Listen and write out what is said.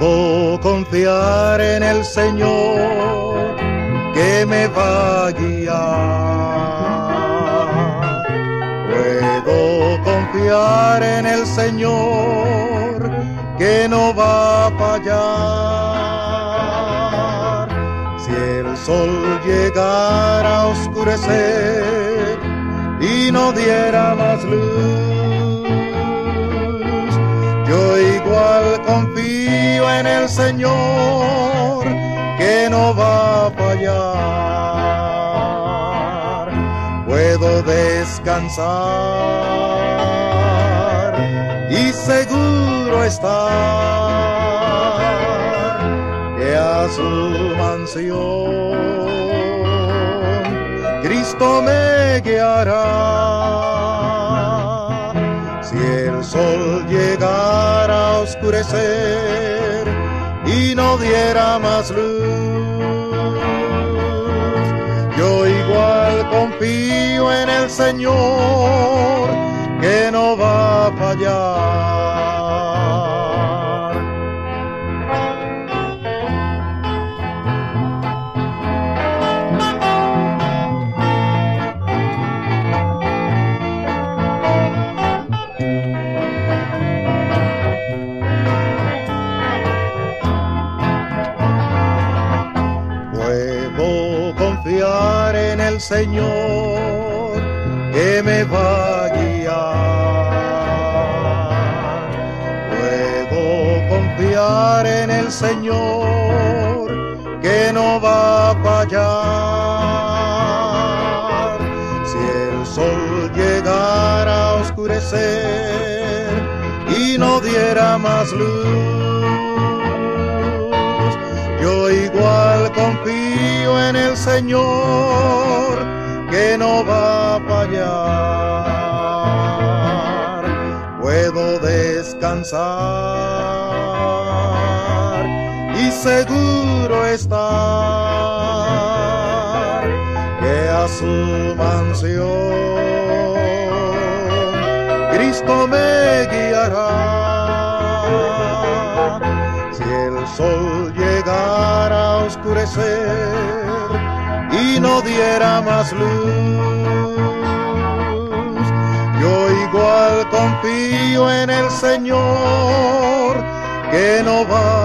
confiar en el Señor que me va a guiar. Puedo confiar en el Señor que no va a fallar. Si el sol llegara a oscurecer y no diera más luz, Señor que no va a fallar. Puedo descansar y seguro estar que a su mansión Cristo me guiará. Si el sol llegara a oscurecer y no diera más luz, yo igual confío en el Señor que no va a fallar. En el Señor que me va a guiar. Puedo confiar en el Señor que no va a fallar. Si el sol llegara a oscurecer y no diera más luz, yo igual confío Señor que no va a fallar. Puedo descansar y seguro estar que a su mansión Cristo me guiará. Si el sol llegara a oscurecer y no diera más luz, yo igual confío en el Señor que no va